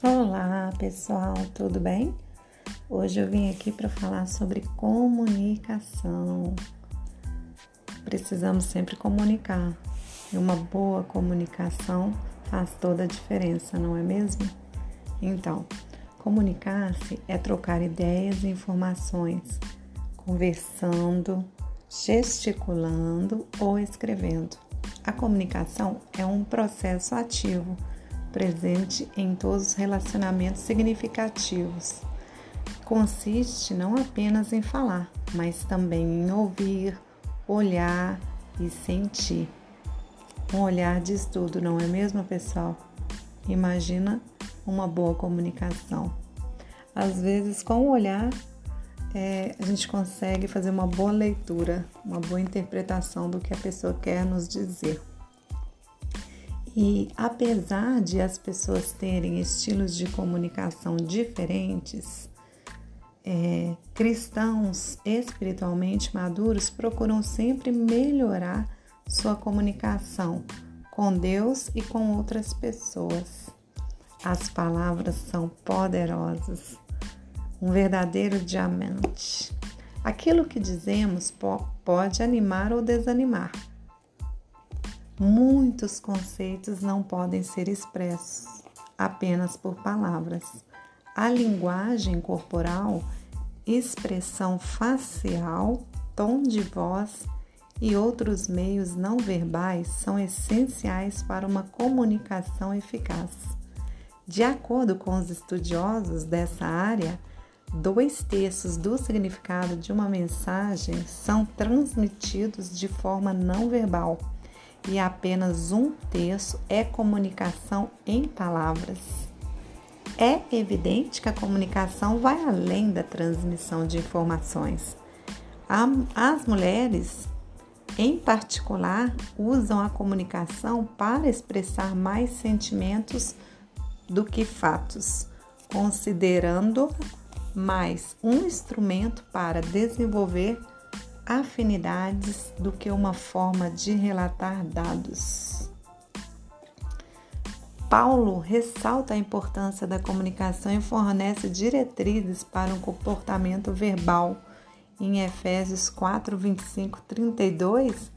Olá pessoal, tudo bem? Hoje eu vim aqui para falar sobre comunicação. Precisamos sempre comunicar e uma boa comunicação faz toda a diferença, não é mesmo? Então, comunicar-se é trocar ideias e informações, conversando, gesticulando ou escrevendo. A comunicação é um processo ativo presente em todos os relacionamentos significativos. Consiste não apenas em falar, mas também em ouvir, olhar e sentir. Um olhar diz tudo, não é mesmo, pessoal? Imagina uma boa comunicação. Às vezes, com o olhar, é, a gente consegue fazer uma boa leitura, uma boa interpretação do que a pessoa quer nos dizer. E apesar de as pessoas terem estilos de comunicação diferentes, é, cristãos espiritualmente maduros procuram sempre melhorar sua comunicação com Deus e com outras pessoas. As palavras são poderosas um verdadeiro diamante. Aquilo que dizemos pode animar ou desanimar. Muitos conceitos não podem ser expressos apenas por palavras. A linguagem corporal, expressão facial, tom de voz e outros meios não verbais são essenciais para uma comunicação eficaz. De acordo com os estudiosos dessa área, Dois terços do significado de uma mensagem são transmitidos de forma não verbal e apenas um terço é comunicação em palavras. É evidente que a comunicação vai além da transmissão de informações. As mulheres, em particular, usam a comunicação para expressar mais sentimentos do que fatos, considerando mais um instrumento para desenvolver afinidades do que uma forma de relatar dados. Paulo ressalta a importância da comunicação e fornece diretrizes para um comportamento verbal. Em Efésios 4, 25, 32,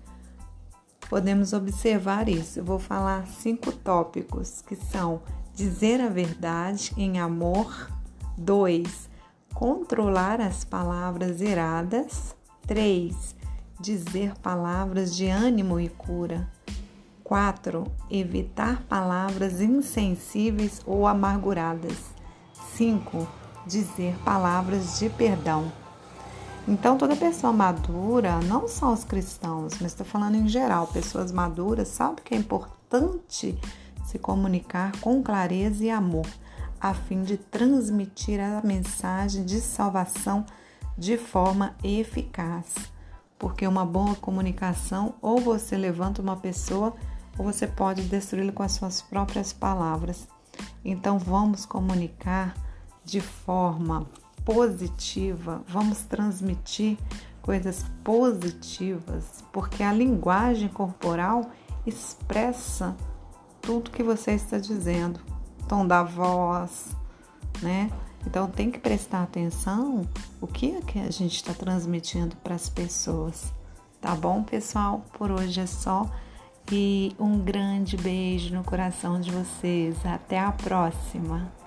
podemos observar isso. Eu vou falar cinco tópicos que são dizer a verdade em amor, 2 controlar as palavras iradas. 3. Dizer palavras de ânimo e cura. 4. Evitar palavras insensíveis ou amarguradas. 5. Dizer palavras de perdão. Então, toda pessoa madura, não só os cristãos, mas estou falando em geral, pessoas maduras, sabe que é importante se comunicar com clareza e amor a fim de transmitir a mensagem de salvação de forma eficaz. Porque uma boa comunicação, ou você levanta uma pessoa, ou você pode destruí-la com as suas próprias palavras. Então vamos comunicar de forma positiva, vamos transmitir coisas positivas, porque a linguagem corporal expressa tudo que você está dizendo tom da voz, né? Então tem que prestar atenção o que é que a gente está transmitindo para as pessoas. Tá bom, pessoal? Por hoje é só. E um grande beijo no coração de vocês. Até a próxima!